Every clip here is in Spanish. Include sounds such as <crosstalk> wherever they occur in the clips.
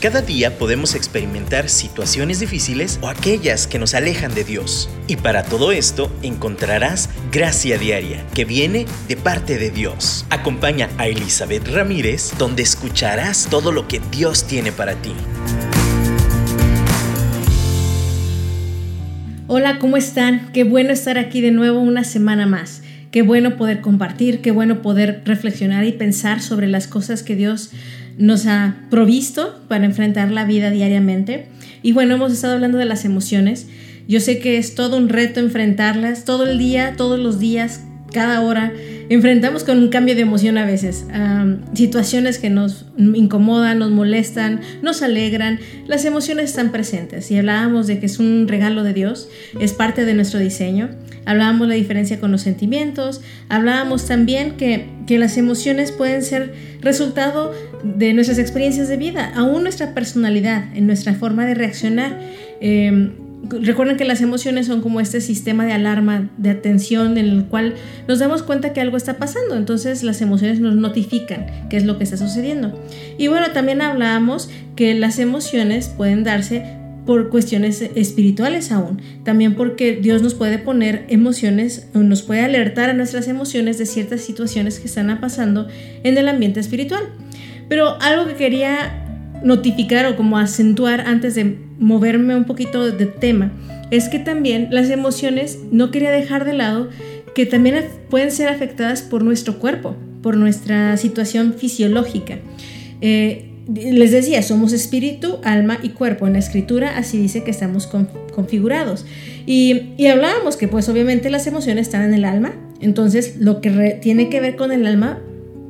Cada día podemos experimentar situaciones difíciles o aquellas que nos alejan de Dios. Y para todo esto encontrarás gracia diaria que viene de parte de Dios. Acompaña a Elizabeth Ramírez donde escucharás todo lo que Dios tiene para ti. Hola, ¿cómo están? Qué bueno estar aquí de nuevo una semana más. Qué bueno poder compartir, qué bueno poder reflexionar y pensar sobre las cosas que Dios nos ha provisto para enfrentar la vida diariamente. Y bueno, hemos estado hablando de las emociones. Yo sé que es todo un reto enfrentarlas todo el día, todos los días, cada hora. Enfrentamos con un cambio de emoción a veces, situaciones que nos incomodan, nos molestan, nos alegran. Las emociones están presentes y hablábamos de que es un regalo de Dios, es parte de nuestro diseño. Hablábamos la diferencia con los sentimientos, hablábamos también que, que las emociones pueden ser resultado de nuestras experiencias de vida, aún nuestra personalidad, en nuestra forma de reaccionar. Em, recuerden que las emociones son como este sistema de alarma, de atención, en el cual nos damos cuenta que algo está pasando. Entonces las emociones nos notifican qué es lo que está sucediendo. Y bueno, también hablábamos que las emociones pueden darse por cuestiones espirituales aún, también porque Dios nos puede poner emociones, nos puede alertar a nuestras emociones de ciertas situaciones que están pasando en el ambiente espiritual. Pero algo que quería notificar o como acentuar antes de moverme un poquito de tema es que también las emociones no quería dejar de lado que también pueden ser afectadas por nuestro cuerpo, por nuestra situación fisiológica. Eh, les decía, somos espíritu, alma y cuerpo. En la escritura así dice que estamos configurados. Y, y, hablábamos que pues obviamente las emociones están en el alma. Entonces lo que tiene que ver con el alma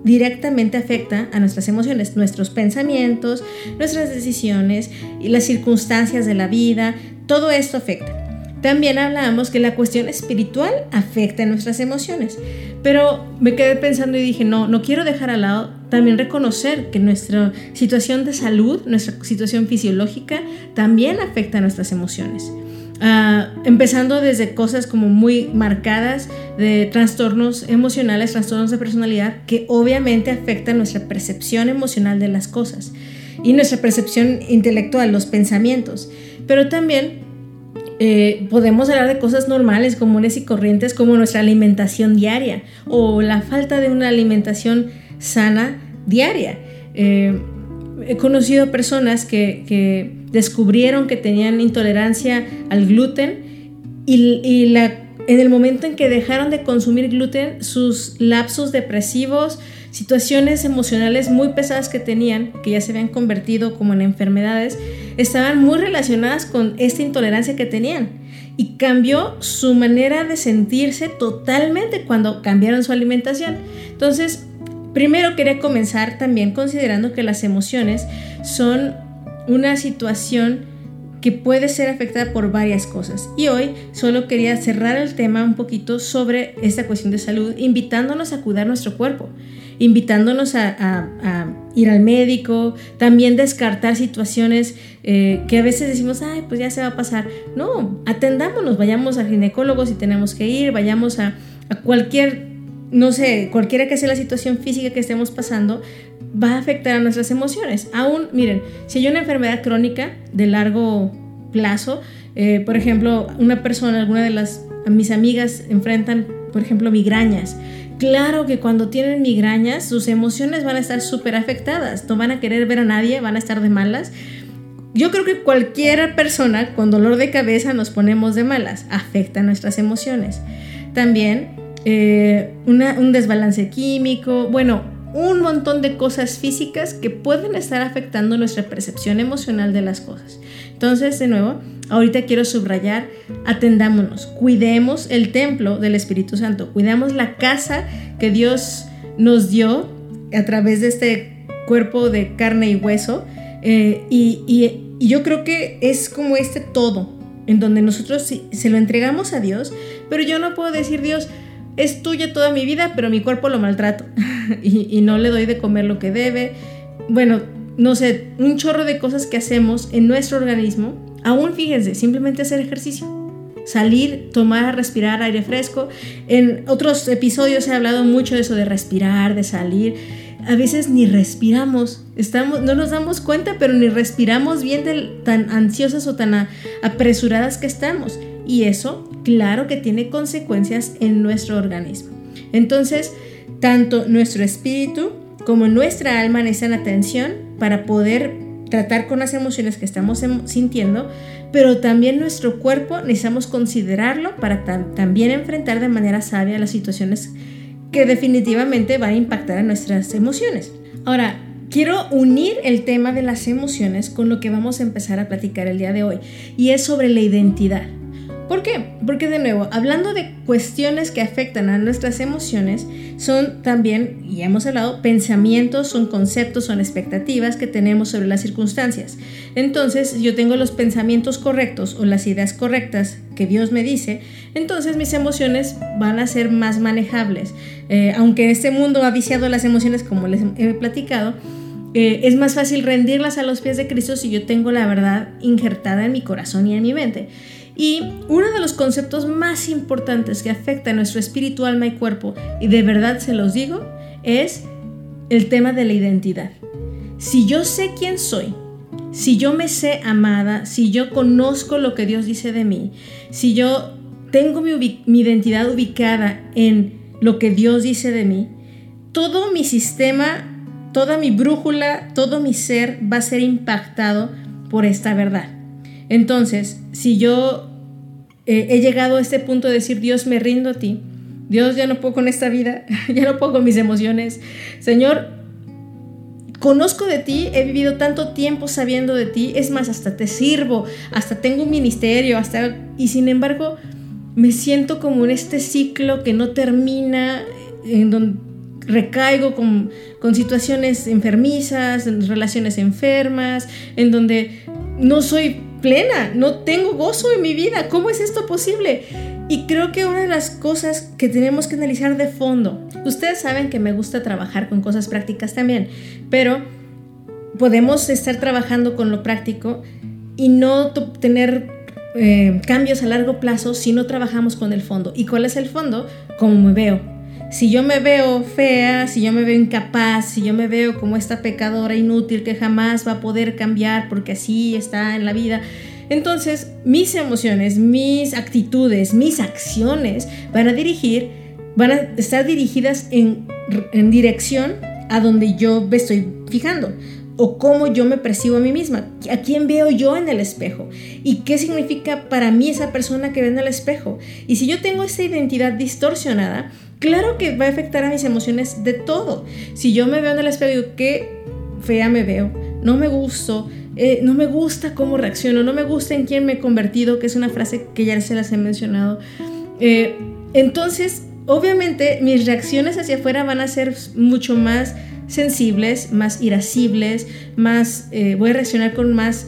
directamente afecta a nuestras emociones, nuestros pensamientos, nuestras decisiones y las circunstancias de la vida. Todo esto afecta. También hablábamos que la cuestión espiritual afecta a nuestras emociones. Pero me quedé pensando y dije, no, no quiero dejar al lado también reconocer que nuestra situación de salud, nuestra situación fisiológica, también afecta a nuestras emociones. Ah, empezando desde cosas como muy marcadas de trastornos emocionales, trastornos de personalidad, que obviamente afectan nuestra percepción emocional de las cosas y nuestra percepción intelectual, los pensamientos. Pero también eh, podemos hablar de cosas normales, comunes y corrientes como nuestra alimentación diaria o la falta de una alimentación sana diaria. Eh, he conocido personas que, descubrieron que tenían intolerancia al gluten y, la, en el momento en que dejaron de consumir gluten, sus lapsos depresivos, situaciones emocionales muy pesadas que tenían, que ya se habían convertido como en enfermedades, estaban muy relacionadas con esta intolerancia que tenían. Y cambió su manera de sentirse totalmente cuando cambiaron su alimentación. Entonces, primero quería comenzar también considerando que las emociones son una situación que puede ser afectada por varias cosas. Y hoy solo quería cerrar el tema un poquito sobre esta cuestión de salud, invitándonos a cuidar nuestro cuerpo, invitándonos a, ir al médico, también descartar situaciones eh, que a veces decimos, ay, pues ya se va a pasar. No, atendámonos, vayamos al ginecólogo si tenemos que ir, vayamos a, a cualquier no sé, cualquiera que sea la situación física que estemos pasando, va a afectar a nuestras emociones. Aún, miren, si hay una enfermedad crónica de largo plazo, eh, por ejemplo, una persona, alguna de las mis amigas enfrentan, por ejemplo, migrañas. Claro que cuando tienen migrañas, sus emociones van a estar súper afectadas, no van a querer ver a nadie, van a estar de malas. Yo creo que cualquier persona con dolor de cabeza nos ponemos de malas, afecta nuestras emociones. También eh, un desbalance químico, bueno, un montón de cosas físicas que pueden estar afectando nuestra percepción emocional de las cosas. Entonces, de nuevo, ahorita quiero subrayar, atendámonos, cuidemos el templo del Espíritu Santo, cuidemos la casa que Dios nos dio a través de este cuerpo de carne y hueso. Eh, y, yo creo que es como este todo, en donde nosotros se lo entregamos a Dios, pero yo no puedo decir, Dios, es tuya toda mi vida, pero mi cuerpo lo maltrato <laughs> y, no le doy de comer lo que debe. Bueno, no sé, un chorro de cosas que hacemos en nuestro organismo. Aún fíjense, simplemente hacer ejercicio. Salir, tomar, respirar aire fresco. En otros episodios he hablado mucho de eso de respirar, de salir. a veces ni respiramos, estamos, no nos damos cuenta, pero ni respiramos bien de tan ansiosas o tan apresuradas que estamos. Y eso, claro que tiene consecuencias en nuestro organismo. Entonces, tanto nuestro espíritu como nuestra alma necesitan atención para poder tratar con las emociones que estamos em, sintiendo, pero también nuestro cuerpo necesitamos considerarlo para también enfrentar de manera sabia las situaciones que definitivamente van a impactar en nuestras emociones. Ahora, quiero unir el tema de las emociones con lo que vamos a empezar a platicar el día de hoy, y es sobre la identidad. ¿Por qué? Porque de nuevo, hablando de cuestiones que afectan a nuestras emociones, son también, y hemos hablado, pensamientos, son conceptos, son expectativas que tenemos sobre las circunstancias. Entonces, yo tengo los pensamientos correctos o las ideas correctas que Dios me dice, entonces mis emociones van a ser más manejables. Eh, aunque este mundo ha viciado las emociones, como les he platicado, eh, es más fácil rendirlas a los pies de Cristo si yo tengo la verdad injertada en mi corazón y en mi mente. Y uno de los conceptos más importantes que afecta a nuestro espíritu, alma y cuerpo, y de verdad se los digo, es el tema de la identidad. Si yo sé quién soy, si yo me sé amada, si yo conozco lo que Dios dice de mí, si yo tengo mi, mi, identidad ubicada en lo que Dios dice de mí, todo mi sistema, toda mi brújula, todo mi ser va a ser impactado por esta verdad. Entonces, si yo eh, he llegado a este punto de decir, Dios, me rindo a ti. Dios, ya no puedo con esta vida, <laughs> ya no puedo con mis emociones. Señor, conozco de ti, he vivido tanto tiempo sabiendo de ti, es más, hasta te sirvo, hasta tengo un ministerio, hasta... Y sin embargo, me siento como en este ciclo que no termina, en donde recaigo con, con situaciones enfermizas, en relaciones enfermas, en donde no soy plena, no tengo gozo en mi vida. ¿Cómo es esto posible? Y creo que una de las cosas que tenemos que analizar de fondo, ustedes saben que me gusta trabajar con cosas prácticas también, pero podemos estar trabajando con lo práctico y no tener eh, cambios a largo plazo si no trabajamos con el fondo. ¿Y cuál es el fondo? Como me veo si yo me veo fea, si yo me veo incapaz, si yo me veo como esta pecadora inútil que jamás va a poder cambiar porque así está en la vida, entonces mis emociones, mis actitudes, mis acciones van a dirigir, van a estar dirigidas en, en dirección a donde yo me estoy fijando o cómo yo me percibo a mí misma, a quién veo yo en el espejo y qué significa para mí esa persona que ve en el espejo. Y si yo tengo esa identidad distorsionada, Claro que va a afectar a mis emociones de todo. Si yo me veo en el espejo digo, qué fea me veo, no me gusto, eh, no me gusta cómo reacciono, no me gusta en quién me he convertido, que es una frase que ya se las he mencionado. Eh, entonces, obviamente, mis reacciones hacia afuera van a ser mucho más sensibles, más irascibles, más, eh, voy a reaccionar con más,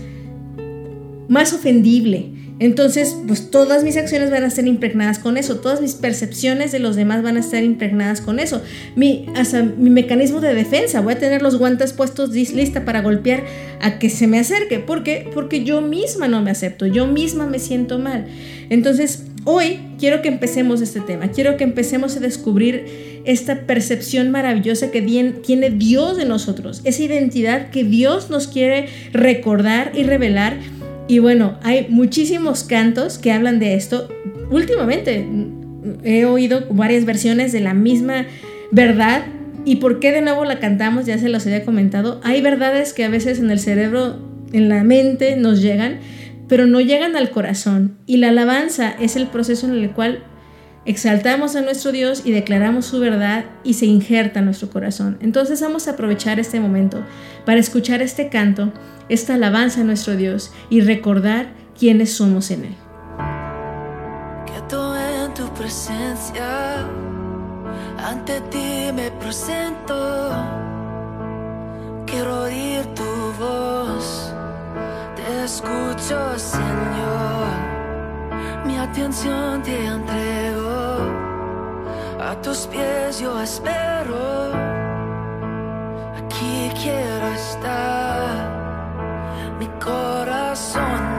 más ofendible. Entonces, pues todas mis acciones van a estar impregnadas con eso, todas mis percepciones de los demás van a estar impregnadas con eso. Mi, hasta mi mecanismo de defensa, voy a tener los guantes puestos lista para golpear a que se me acerque. ¿Por qué? Porque yo misma no me acepto, yo misma me siento mal. Entonces, hoy quiero que empecemos este tema, quiero que empecemos a descubrir esta percepción maravillosa que tiene Dios de nosotros, esa identidad que Dios nos quiere recordar y revelar y bueno, hay muchísimos cantos que hablan de esto. Últimamente he oído varias versiones de la misma verdad. ¿Y por qué de nuevo la cantamos? Ya se los había comentado. Hay verdades que a veces en el cerebro, en la mente nos llegan, pero no llegan al corazón. Y la alabanza es el proceso en el cual exaltamos a nuestro Dios y declaramos su verdad y se injerta en nuestro corazón. Entonces vamos a aprovechar este momento para escuchar este canto, esta alabanza a nuestro Dios y recordar quiénes somos en Él. Quieto en tu presencia, ante ti me presento. Quiero oír tu voz, te escucho, Señor mi atención te entrego, a tus pies yo espero, aquí quiero estar, mi corazón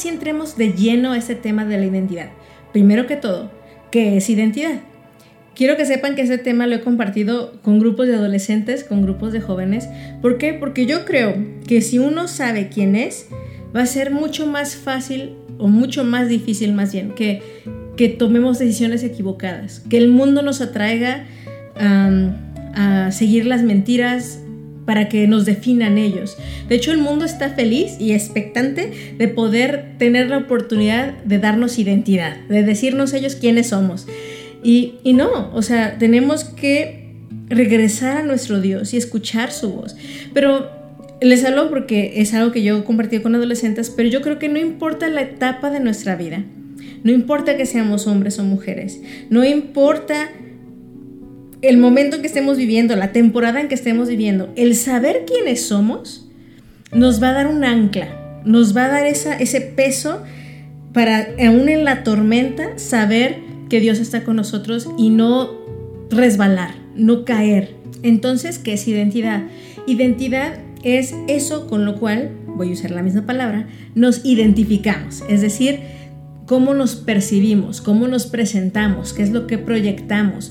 sí entremos de lleno a este tema de la identidad. Primero que todo, ¿qué es identidad? Quiero que sepan que ese tema lo he compartido con grupos de adolescentes, con grupos de jóvenes. ¿Por qué? Porque yo creo que si uno sabe quién es, va a ser mucho más fácil o mucho más difícil más bien que, que tomemos decisiones equivocadas, que el mundo nos atraiga a seguir las mentiras para que nos definan ellos. De hecho, el mundo está feliz y expectante de poder tener la oportunidad de darnos identidad, de decirnos ellos quiénes somos. Y, y no, o sea, tenemos que regresar a nuestro Dios y escuchar su voz. Pero les hablo porque es algo que yo he compartido con adolescentes, pero yo creo que no importa la etapa de nuestra vida, no importa que seamos hombres o mujeres, no importa el momento en que estemos viviendo, la temporada en que estemos viviendo, el saber quiénes somos nos va a dar un ancla, nos va a dar ese peso para, aún en la tormenta, saber que Dios está con nosotros y no resbalar, no caer. Entonces, ¿qué es identidad? Identidad es eso con lo cual, voy a usar la misma palabra, nos identificamos, es decir, cómo nos percibimos, cómo nos presentamos, qué es lo que proyectamos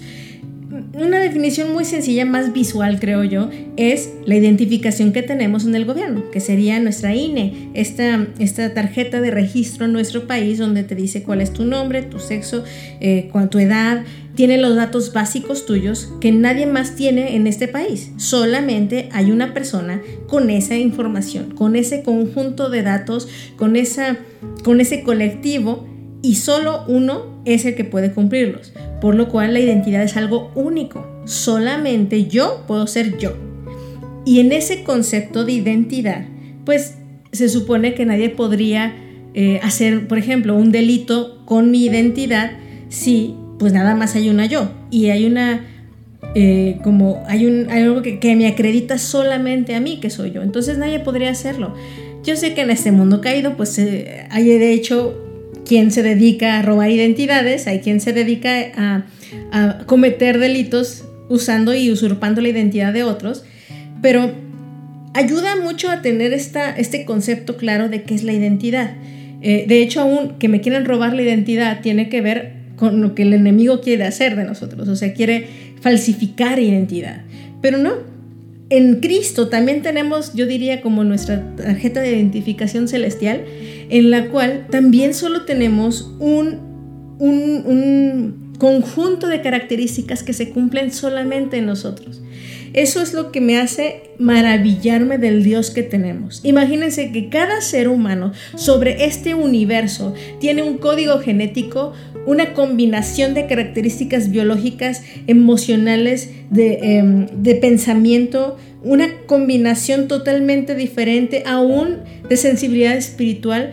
una definición muy sencilla, más visual creo yo, es la identificación que tenemos en el gobierno, que sería nuestra INE, esta, esta tarjeta de registro en nuestro país donde te dice cuál es tu nombre, tu sexo, eh, tu edad, tiene los datos básicos tuyos que nadie más tiene en este país. Solamente hay una persona con esa información, con ese conjunto de datos, con, esa, con ese colectivo y solo uno es el que puede cumplirlos, por lo cual la identidad es algo único. Solamente yo puedo ser yo. Y en ese concepto de identidad, pues se supone que nadie podría eh, hacer, por ejemplo, un delito con mi identidad si pues nada más hay una yo y hay una eh, como hay, un, algo que, me acredita solamente a mí que soy yo. Entonces nadie podría hacerlo. Yo sé que en este mundo caído, pues eh, hay de hecho quien se dedica a robar identidades, hay quien se dedica a, cometer delitos usando y usurpando la identidad de otros, pero ayuda mucho a tener esta, este concepto claro de qué es la identidad. Eh, de hecho, aún que me quieran robar la identidad tiene que ver con lo que el enemigo quiere hacer de nosotros, o sea, quiere falsificar identidad. Pero no, en Cristo también tenemos, yo diría, como nuestra tarjeta de identificación celestial, en la cual también solo tenemos un, un, conjunto de características que se cumplen solamente en nosotros. Eso es lo que me hace maravillarme del Dios que tenemos. Imagínense que cada ser humano sobre este universo tiene un código genético, una combinación de características biológicas, emocionales, de, em, pensamiento, una combinación totalmente diferente, aún de sensibilidad espiritual,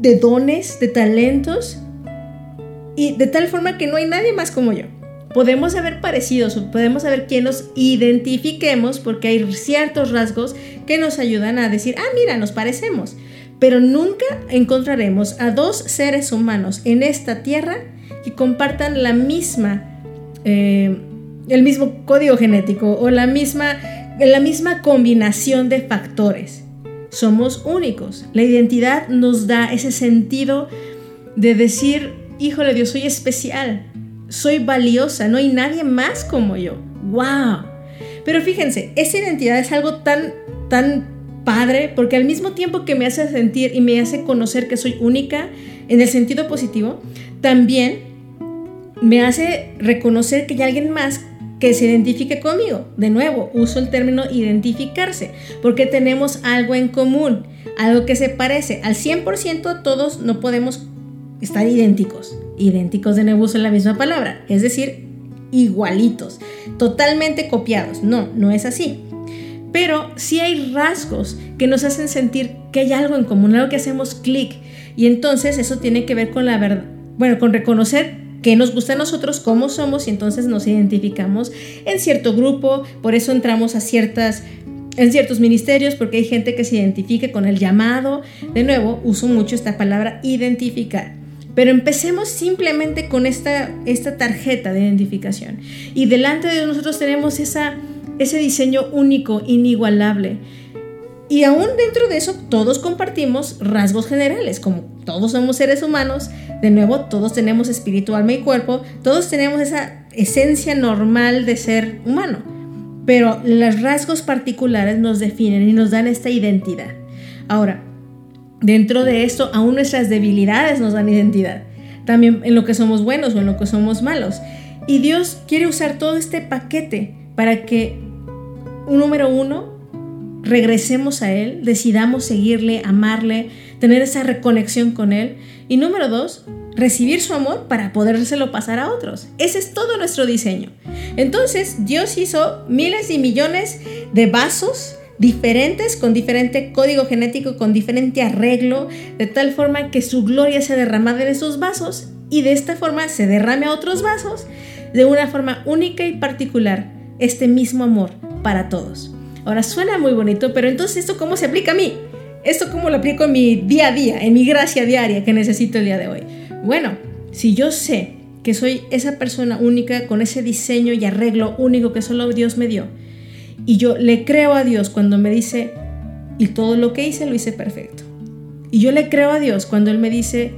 de dones, de talentos, y de tal forma que no hay nadie más como yo podemos haber parecidos podemos saber quién nos identifiquemos porque hay ciertos rasgos que nos ayudan a decir, ah, mira, nos parecemos. Pero nunca encontraremos a dos seres humanos en esta tierra que compartan la misma, eh, el mismo código genético o la misma, la misma combinación de factores. Somos únicos. La identidad nos da ese sentido de decir, híjole Dios, soy especial soy valiosa, no hay nadie más como yo. ¡Wow! Pero fíjense, esa identidad es algo tan, tan padre porque al mismo tiempo que me hace sentir y me hace conocer que soy única en el sentido positivo, también me hace reconocer que hay alguien más que se identifique conmigo. De nuevo, uso el término identificarse porque tenemos algo en común, algo que se parece. Al 100% a todos no podemos estar idénticos. Idénticos de nuevo en la misma palabra, es decir, igualitos, totalmente copiados. No, no es así. Pero sí hay rasgos que nos hacen sentir que hay algo en común, algo que hacemos clic. Y entonces eso tiene que ver con la verdad, bueno, con reconocer qué nos gusta a nosotros, cómo somos y entonces nos identificamos en cierto grupo, por eso entramos a ciertas en ciertos ministerios porque hay gente que se identifica con el llamado. De nuevo, uso mucho esta palabra identificar. Pero empecemos simplemente con esta, esta tarjeta de identificación. Y delante de nosotros tenemos esa, ese diseño único, inigualable. Y aún dentro de eso, todos compartimos rasgos generales, como todos somos seres humanos, de nuevo, todos tenemos espíritu, alma y cuerpo, todos tenemos esa esencia normal de ser humano, pero los rasgos particulares nos definen y nos dan esta identidad. Ahora, dentro de esto, aún nuestras debilidades nos dan identidad, también en lo que somos buenos o en lo que somos malos. Y Dios quiere usar todo este paquete para que, número uno, regresemos a Él, decidamos seguirle, amarle, tener esa reconexión con Él. Y número dos, recibir su amor para podérselo pasar a otros. Ese es todo nuestro diseño. Entonces, Dios hizo miles y millones de vasos diferentes, con diferente código genético, con diferente arreglo, de tal forma que su gloria se derramada en esos vasos y de esta forma se derrame a otros vasos de una forma única y particular este mismo amor para todos. Ahora suena muy bonito, pero entonces esto cómo se aplica a mí? ¿Esto cómo lo aplico en mi día a día, en mi gracia diaria que necesito el día de hoy? Bueno, si yo sé que soy esa persona única con ese diseño y arreglo único que solo Dios me dio, y yo le creo a Dios cuando me dice, y todo lo que hice lo hice perfecto. Y yo le creo a Dios cuando Él me dice,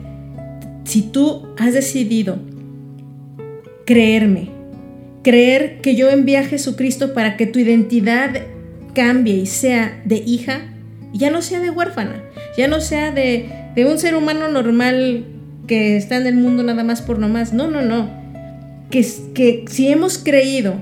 si tú has decidido creerme, creer que yo envié a Jesucristo para que tu identidad cambie y sea de hija, ya no sea de huérfana, ya no sea de, un ser humano normal que está en el mundo nada más por nomás. No, no, no. Que, que si hemos creído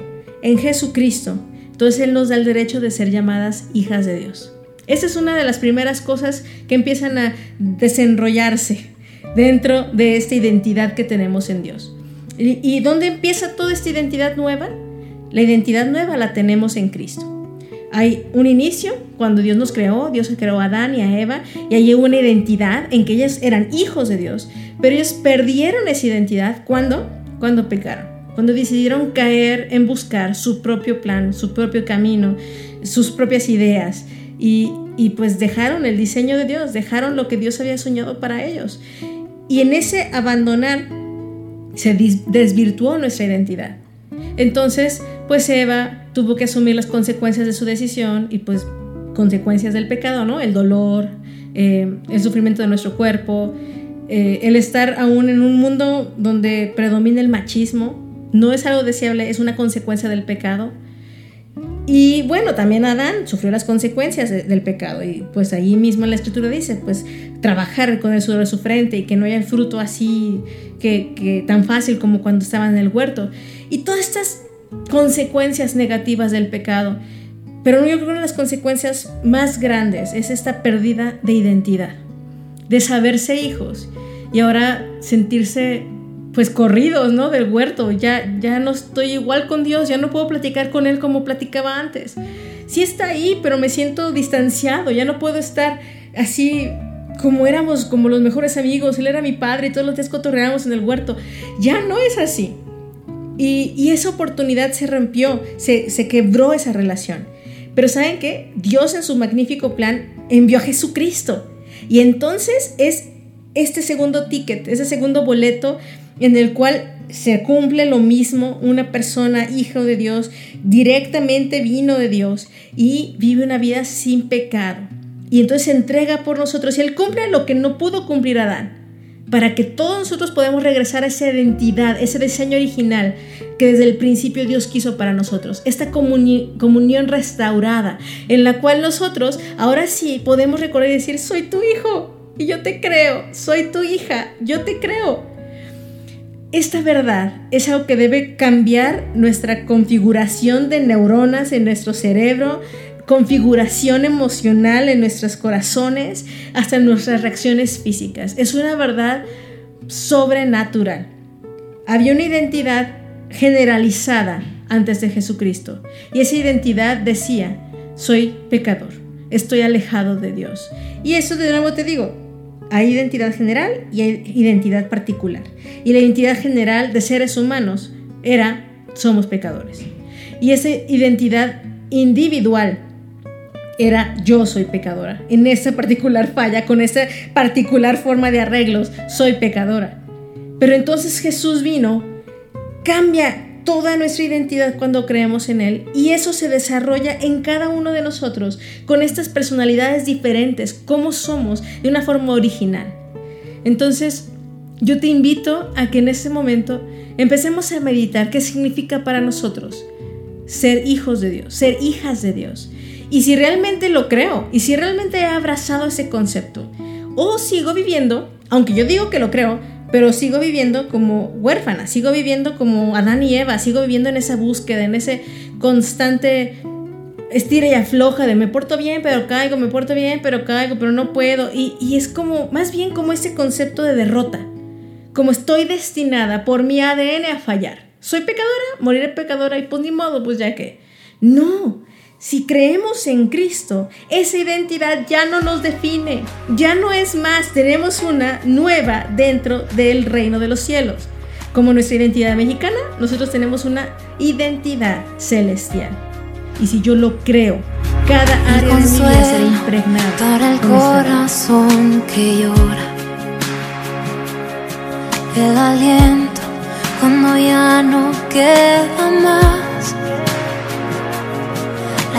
en Jesucristo, entonces Él nos da el derecho de ser llamadas hijas de Dios. Esa es una de las primeras cosas que empiezan a desenrollarse dentro de esta identidad que tenemos en Dios. ¿Y, dónde empieza toda esta identidad nueva? La identidad nueva la tenemos en Cristo. Hay un inicio cuando Dios nos creó, Dios creó a Adán y a Eva, y hay una identidad en que ellos eran hijos de Dios, pero ellos perdieron esa identidad cuando, cuando pecaron, cuando decidieron caer en buscar su propio plan, su propio camino, sus propias ideas, y, y pues dejaron el diseño de Dios, dejaron lo que Dios había soñado para ellos. Y en ese abandonar se desvirtuó nuestra identidad. Entonces, pues Eva tuvo que asumir las consecuencias de su decisión y pues consecuencias del pecado, ¿no? El dolor, eh, el sufrimiento de nuestro cuerpo, eh, el estar aún en un mundo donde predomina el machismo, no es algo deseable, es una consecuencia del pecado. Y bueno, también Adán sufrió las consecuencias del pecado y pues ahí mismo la escritura dice, pues trabajar con el sudor de su frente y que no haya fruto así que, que tan fácil como cuando estaban en el huerto. Y todas estas consecuencias negativas del pecado. Pero yo creo que una de las consecuencias más grandes es esta pérdida de identidad, de saberse hijos y ahora sentirse pues corridos, ¿no? Del huerto, ya, ya no estoy igual con Dios, ya no puedo platicar con Él como platicaba antes. Sí está ahí, pero me siento distanciado, ya no puedo estar así como éramos, como los mejores amigos, Él era mi padre y todos los días cotorreábamos en el huerto. Ya no es así. Y, esa oportunidad se rompió, se, se quebró esa relación. Pero ¿saben qué? Dios en su magnífico plan envió a Jesucristo. Y entonces es este segundo ticket, ese segundo boleto en el cual se cumple lo mismo, una persona, hijo de Dios, directamente vino de Dios y vive una vida sin pecado. Y entonces se entrega por nosotros y Él cumple lo que no pudo cumplir Adán para que todos nosotros podamos regresar a esa identidad, ese diseño original que desde el principio Dios quiso para nosotros, esta comunión restaurada, en la cual nosotros ahora sí podemos recordar y decir, soy tu hijo y yo te creo, soy tu hija, yo te creo. Esta verdad es algo que debe cambiar nuestra configuración de neuronas en nuestro cerebro, configuración emocional en nuestros corazones, hasta nuestras reacciones físicas. Es una verdad sobrenatural. Había una identidad generalizada antes de Jesucristo y esa identidad decía, soy pecador, estoy alejado de Dios. Y eso de nuevo te digo, hay identidad general y hay identidad particular. Y la identidad general de seres humanos era, somos pecadores. Y esa identidad individual era yo soy pecadora. En esa particular falla, con esa particular forma de arreglos, soy pecadora. Pero entonces Jesús vino, cambia toda nuestra identidad cuando creemos en Él y eso se desarrolla en cada uno de nosotros con estas personalidades diferentes, como somos de una forma original. Entonces, yo te invito a que en ese momento empecemos a meditar qué significa para nosotros ser hijos de Dios, ser hijas de Dios. Y si realmente lo creo, y si realmente he abrazado ese concepto, o sigo viviendo, aunque yo digo que lo creo, pero sigo viviendo como huérfana, sigo viviendo como Adán y Eva, sigo viviendo en esa búsqueda, en ese constante estira y afloja de me porto bien, pero caigo, me porto bien, pero caigo, pero no puedo. Y, y es como, más bien como ese concepto de derrota, como estoy destinada por mi ADN a fallar. Soy pecadora, moriré pecadora y pues ni modo, pues ya que. No, si creemos en Cristo, esa identidad ya no nos define, ya no es más, tenemos una nueva dentro del reino de los cielos. Como nuestra identidad mexicana, nosotros tenemos una identidad celestial. Y si yo lo creo, cada área de mi vida será impregnada. Para el corazón que llora, el aliento cuando ya no queda más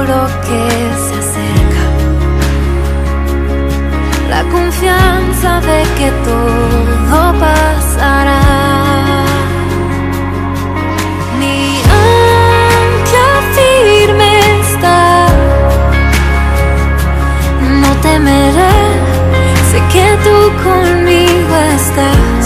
futuro que se acerca. La confianza de que todo pasará. Mi ancla firme está. No temeré, sé que tú conmigo estás.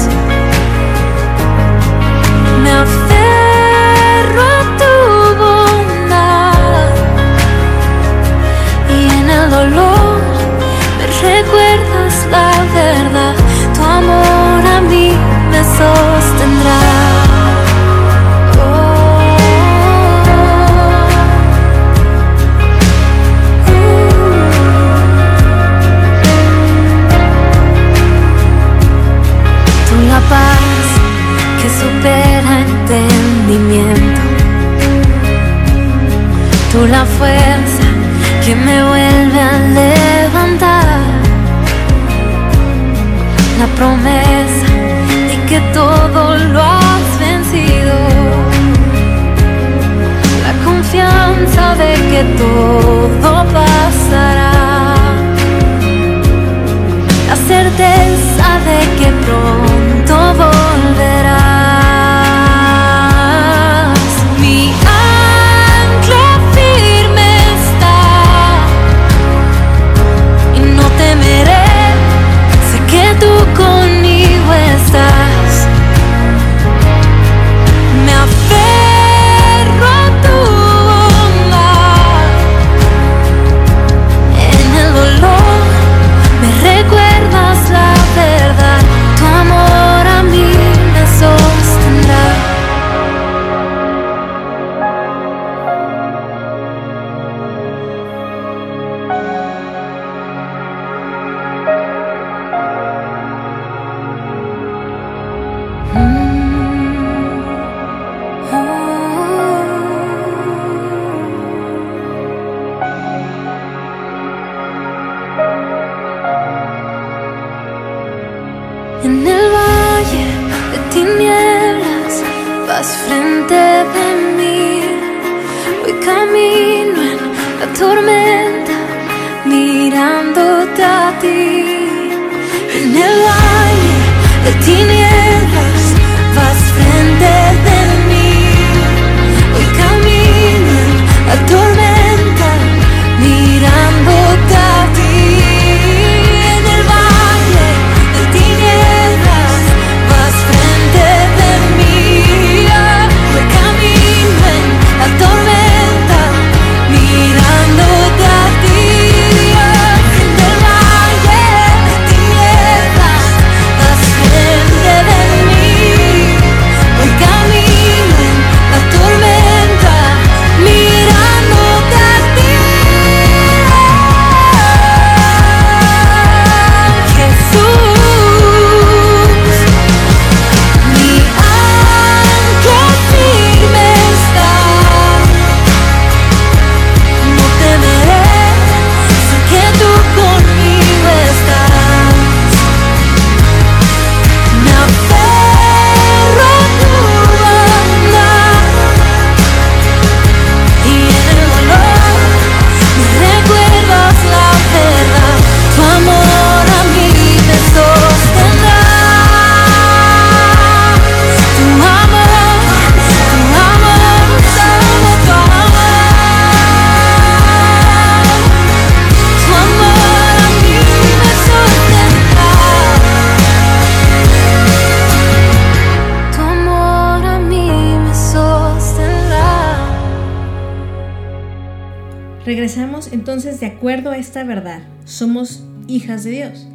De acuerdo a esta verdad. Somos hijas de Dios.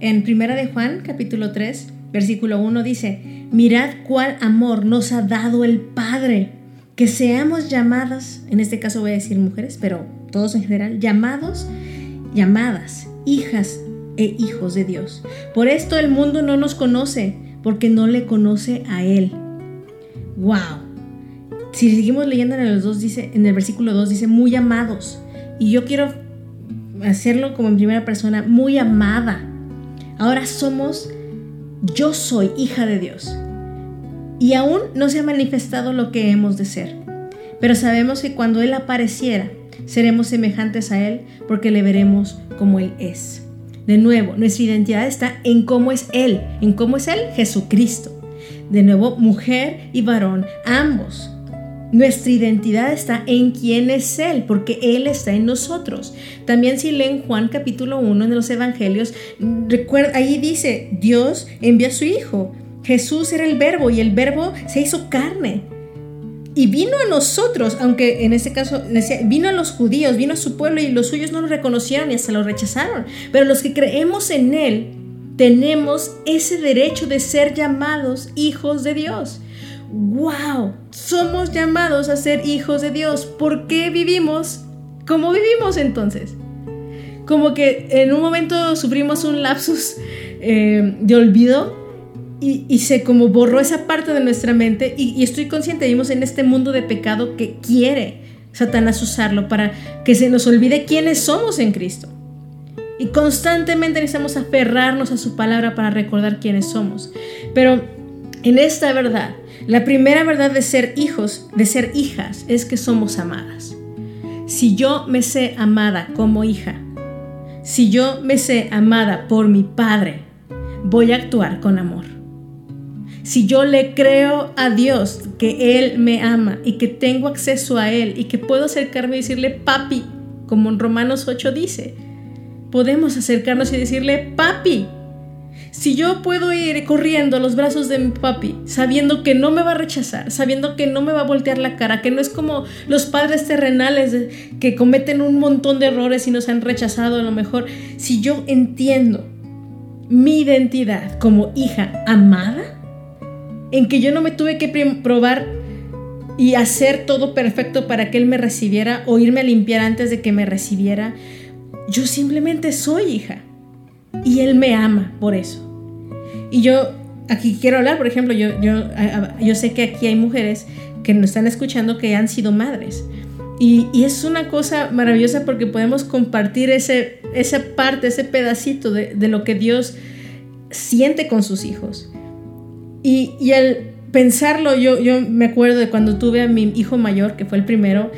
En Primera de Juan, capítulo 3, versículo 1 dice, mirad cuál amor nos ha dado el Padre, que seamos llamadas, en este caso voy a decir mujeres, pero todos en general, llamados, llamadas, hijas e hijos de Dios. Por esto el mundo no nos conoce, porque no le conoce a Él. ¡Wow! Si seguimos leyendo en el, dos, dice, en el versículo 2 dice, muy amados. Y yo quiero hacerlo como en primera persona, muy amada. Ahora somos, yo soy hija de Dios. Y aún no se ha manifestado lo que hemos de ser. Pero sabemos que cuando Él apareciera, seremos semejantes a Él porque le veremos como Él es. De nuevo, nuestra identidad está en cómo es Él. ¿En cómo es Él? Jesucristo. De nuevo, mujer y varón, ambos nuestra identidad está en quién es Él, porque Él está en nosotros. También si leen Juan capítulo 1 en los Evangelios, recuerda, ahí dice, Dios envía a su Hijo. Jesús era el verbo y el verbo se hizo carne. Y vino a nosotros, aunque en este caso vino a los judíos, vino a su pueblo y los suyos no lo reconocieron y hasta lo rechazaron. Pero los que creemos en Él, tenemos ese derecho de ser llamados hijos de Dios wow, somos llamados a ser hijos de Dios. ¿Por qué vivimos como vivimos entonces? Como que en un momento sufrimos un lapsus eh, de olvido y, se como borró esa parte de nuestra mente y, y estoy consciente, vivimos en este mundo de pecado que quiere Satanás usarlo para que se nos olvide quiénes somos en Cristo. Y constantemente necesitamos aferrarnos a su palabra para recordar quiénes somos. Pero en esta verdad, la primera verdad de ser hijos, de ser hijas, es que somos amadas. Si yo me sé amada como hija, si yo me sé amada por mi padre, voy a actuar con amor. Si yo le creo a Dios que Él me ama y que tengo acceso a Él y que puedo acercarme y decirle papi, como en Romanos 8 dice, podemos acercarnos y decirle papi, si yo puedo ir corriendo a los brazos de mi papi, sabiendo que no me va a rechazar, sabiendo que no me va a voltear la cara, que no es como los padres terrenales que cometen un montón de errores y nos han rechazado a lo mejor, si yo entiendo mi identidad como hija amada, en que yo no me tuve que probar y hacer todo perfecto para que él me recibiera o irme a limpiar antes de que me recibiera, yo simplemente soy hija y él me ama por eso. Y yo aquí quiero hablar, por ejemplo, yo, yo, yo sé que aquí hay mujeres que nos están escuchando que han sido madres. Y, y, es una cosa maravillosa porque podemos compartir ese, esa parte, ese pedacito de, de lo que Dios siente con sus hijos. Y, y, al pensarlo, yo, yo me acuerdo de cuando tuve a mi hijo mayor, que fue el primero,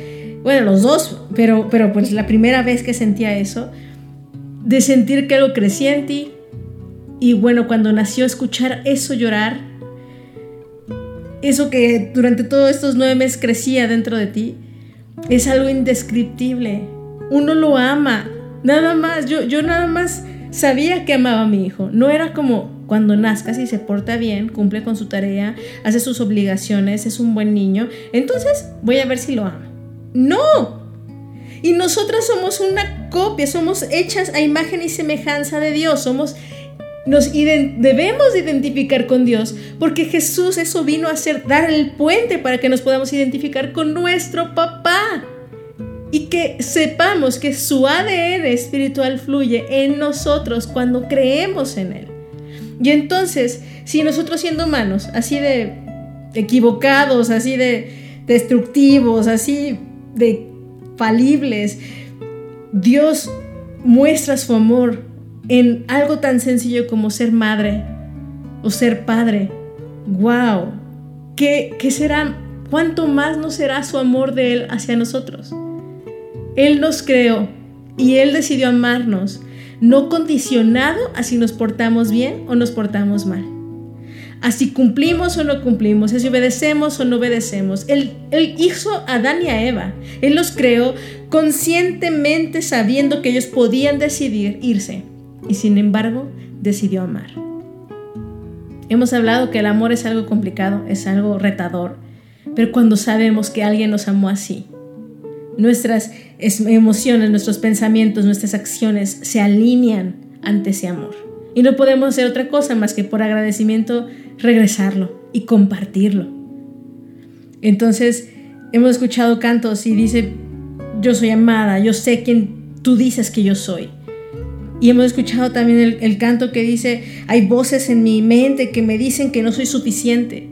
bueno, los dos, pero, pero pues la primera vez que sentía eso, de sentir que algo crecía en ti, y bueno, cuando nació, escuchar eso llorar, eso que durante todos estos nueve meses crecía dentro de ti, es algo indescriptible. Uno lo ama, nada más. Yo, yo nada más sabía que amaba a mi hijo. No era como cuando nazcas y se porta bien, cumple con su tarea, hace sus obligaciones, es un buen niño, entonces voy a ver si lo ama. No. Y nosotras somos una copia, somos hechas a imagen y semejanza de Dios, somos nos debemos identificar con Dios, porque Jesús eso vino a hacer, dar el puente para que nos podamos identificar con nuestro papá. Y que sepamos que su ADN espiritual fluye en nosotros cuando creemos en Él. Y entonces, si nosotros siendo humanos, así de equivocados, así de destructivos, así de falibles, Dios muestra su amor en algo tan sencillo como ser madre o ser padre. ¡Wow! ¿Qué, qué será? ¿Cuánto más no será su amor de Él hacia nosotros? Él nos creó y Él decidió amarnos, no condicionado a si nos portamos bien o nos portamos mal. Así cumplimos o no cumplimos, así obedecemos o no obedecemos. Él, él hizo a Adán y a Eva. Él los creó conscientemente sabiendo que ellos podían decidir irse y sin embargo decidió amar. Hemos hablado que el amor es algo complicado, es algo retador, pero cuando sabemos que alguien nos amó así, nuestras emociones, nuestros pensamientos, nuestras acciones se alinean ante ese amor. Y no podemos hacer otra cosa más que por agradecimiento regresarlo y compartirlo. Entonces, hemos escuchado cantos y dice, yo soy amada, yo sé quién tú dices que yo soy. Y hemos escuchado también el, canto que dice, hay voces en mi mente que me dicen que no soy suficiente.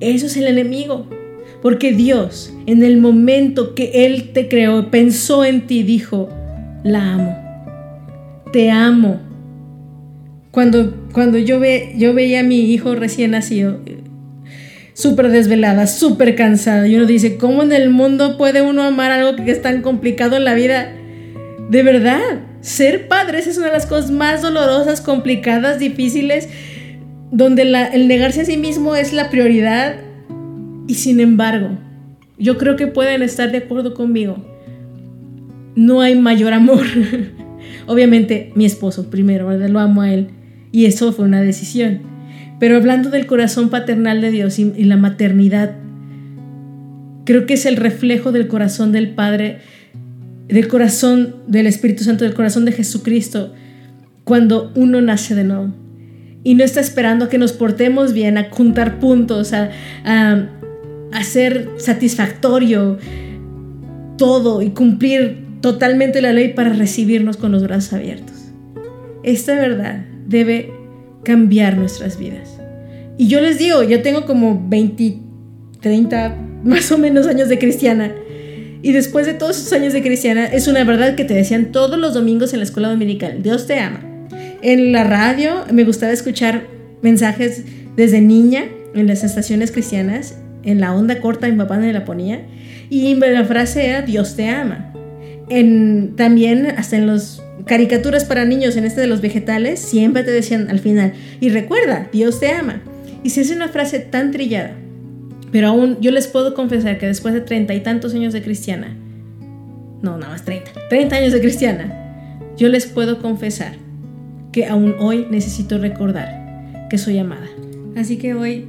Eso es el enemigo. Porque Dios, en el momento que Él te creó, pensó en ti, dijo, la amo. Te amo. Cuando, cuando yo, ve, yo veía a mi hijo recién nacido, súper desvelada, súper cansada, y uno dice, ¿cómo en el mundo puede uno amar algo que es tan complicado en la vida? De verdad, ser padres es una de las cosas más dolorosas, complicadas, difíciles, donde el negarse a sí mismo es la prioridad y sin embargo, yo creo que pueden estar de acuerdo conmigo. No hay mayor amor. <laughs> Obviamente mi esposo primero, ¿verdad? Lo amo a él. Y eso fue una decisión. Pero hablando del corazón paternal de Dios y, la maternidad, creo que es el reflejo del corazón del Padre, del corazón del Espíritu Santo, del corazón de Jesucristo, cuando uno nace de nuevo. Y no está esperando a que nos portemos bien, a juntar puntos, a, a hacer satisfactorio todo y cumplir totalmente la ley para recibirnos con los brazos abiertos. Esta verdad debe cambiar nuestras vidas. Y yo les digo, yo tengo como 20, 30 más o menos años de cristiana. Y después de todos esos años de cristiana, es una verdad que te decían todos los domingos en la escuela dominical, Dios te ama. En la radio me gustaba escuchar mensajes desde niña en las estaciones cristianas en la onda corta mi papá me la ponía y la frase era Dios te ama. En, también hasta en las caricaturas para niños en este de los vegetales siempre te decían al final y recuerda Dios te ama. Y si es una frase tan trillada, pero aún yo les puedo confesar que después de treinta y tantos años de cristiana, no, nada más treinta, treinta años de cristiana, yo les puedo confesar que aún hoy necesito recordar que soy amada. Así que hoy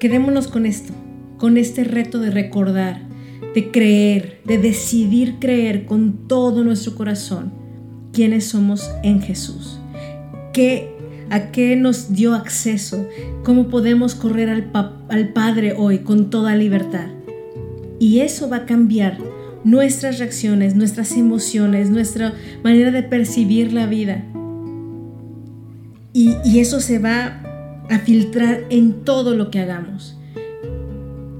Quedémonos con esto, con este reto de recordar, de creer, de decidir creer con todo nuestro corazón quiénes somos en Jesús. ¿Qué, ¿A qué nos dio acceso? ¿Cómo podemos correr al, al Padre hoy con toda libertad? Y eso va a cambiar nuestras reacciones, nuestras emociones, nuestra manera de percibir la vida. Y, y eso se va a filtrar en todo lo que hagamos.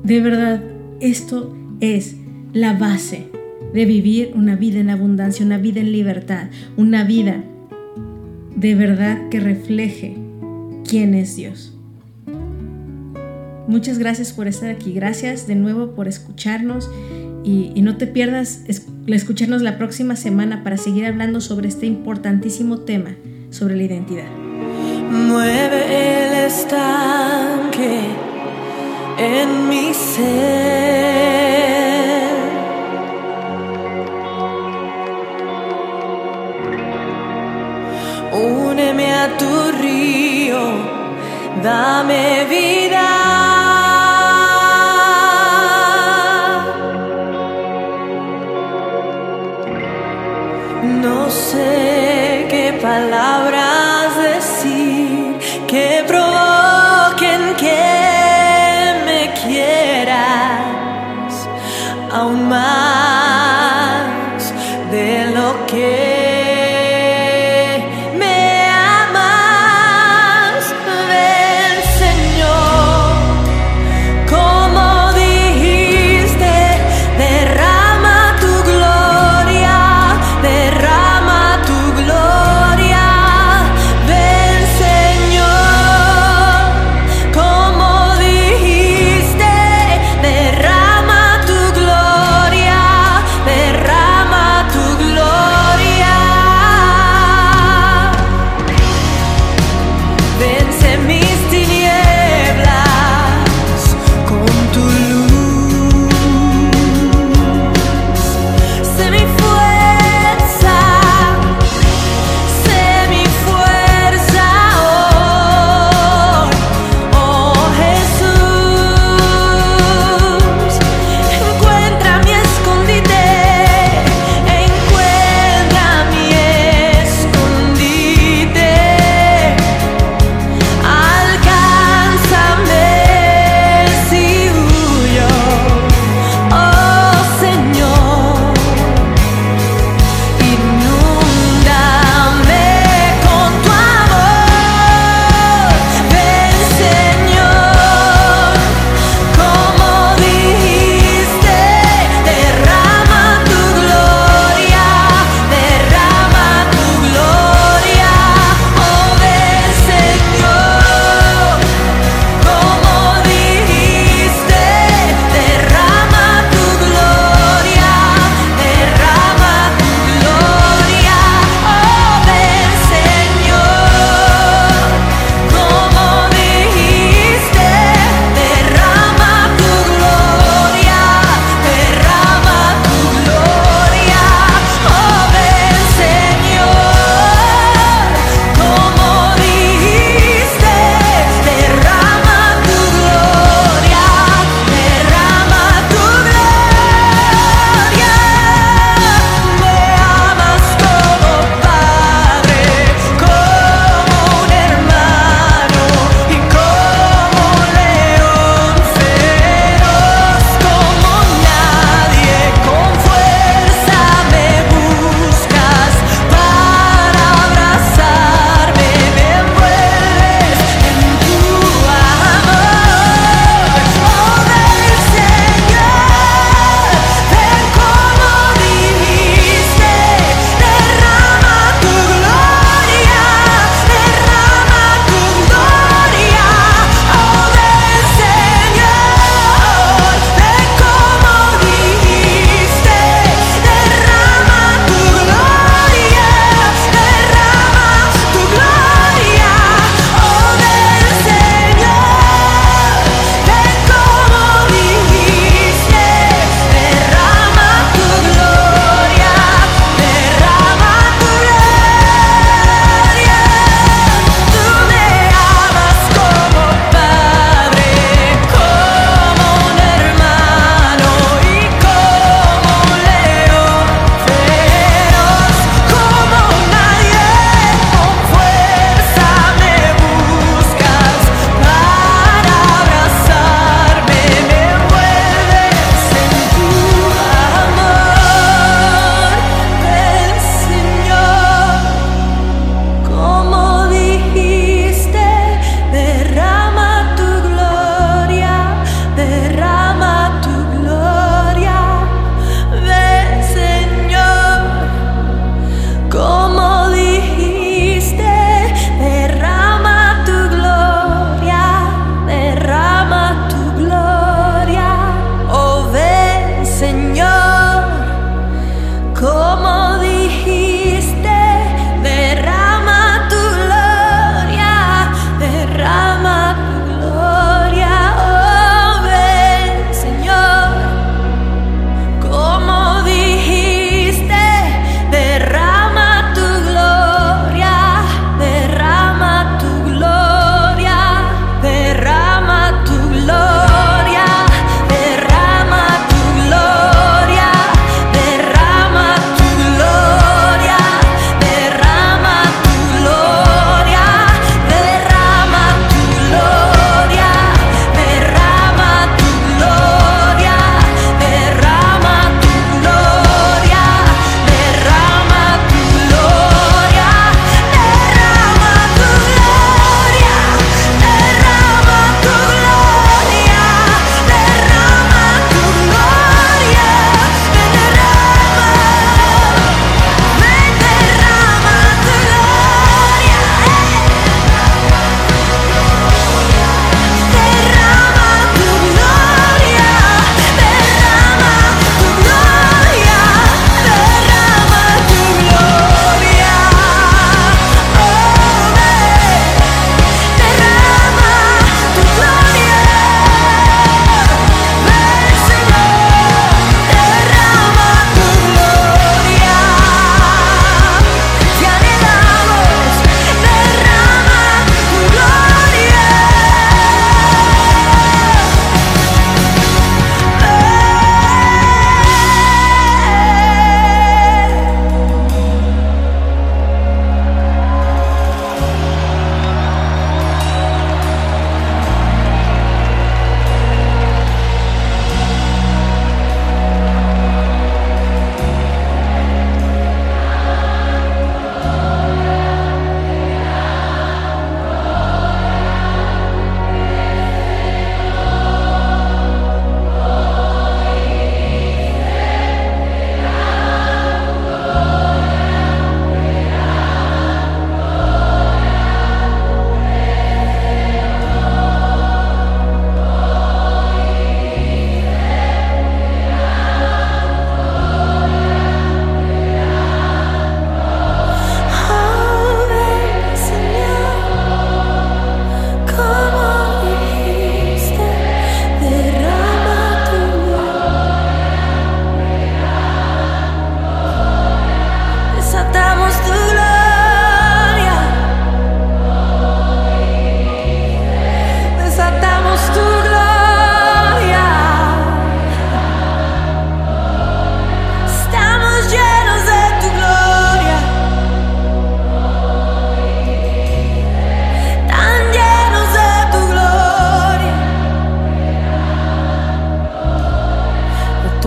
De verdad, esto es la base de vivir una vida en abundancia, una vida en libertad, una vida de verdad que refleje quién es Dios. Muchas gracias por estar aquí, gracias de nuevo por escucharnos y, no te pierdas escucharnos la próxima semana para seguir hablando sobre este importantísimo tema sobre la identidad. Mueve el estanque en mi ser. A tu río, dame vida. No sé qué palabras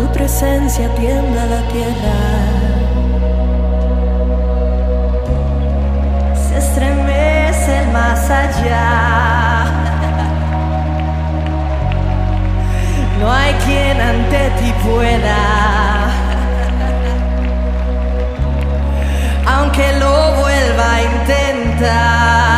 presencia tiembla la tierra. Se estremece el más allá. No hay quien ante ti pueda. Aunque lo vuelva a intentar.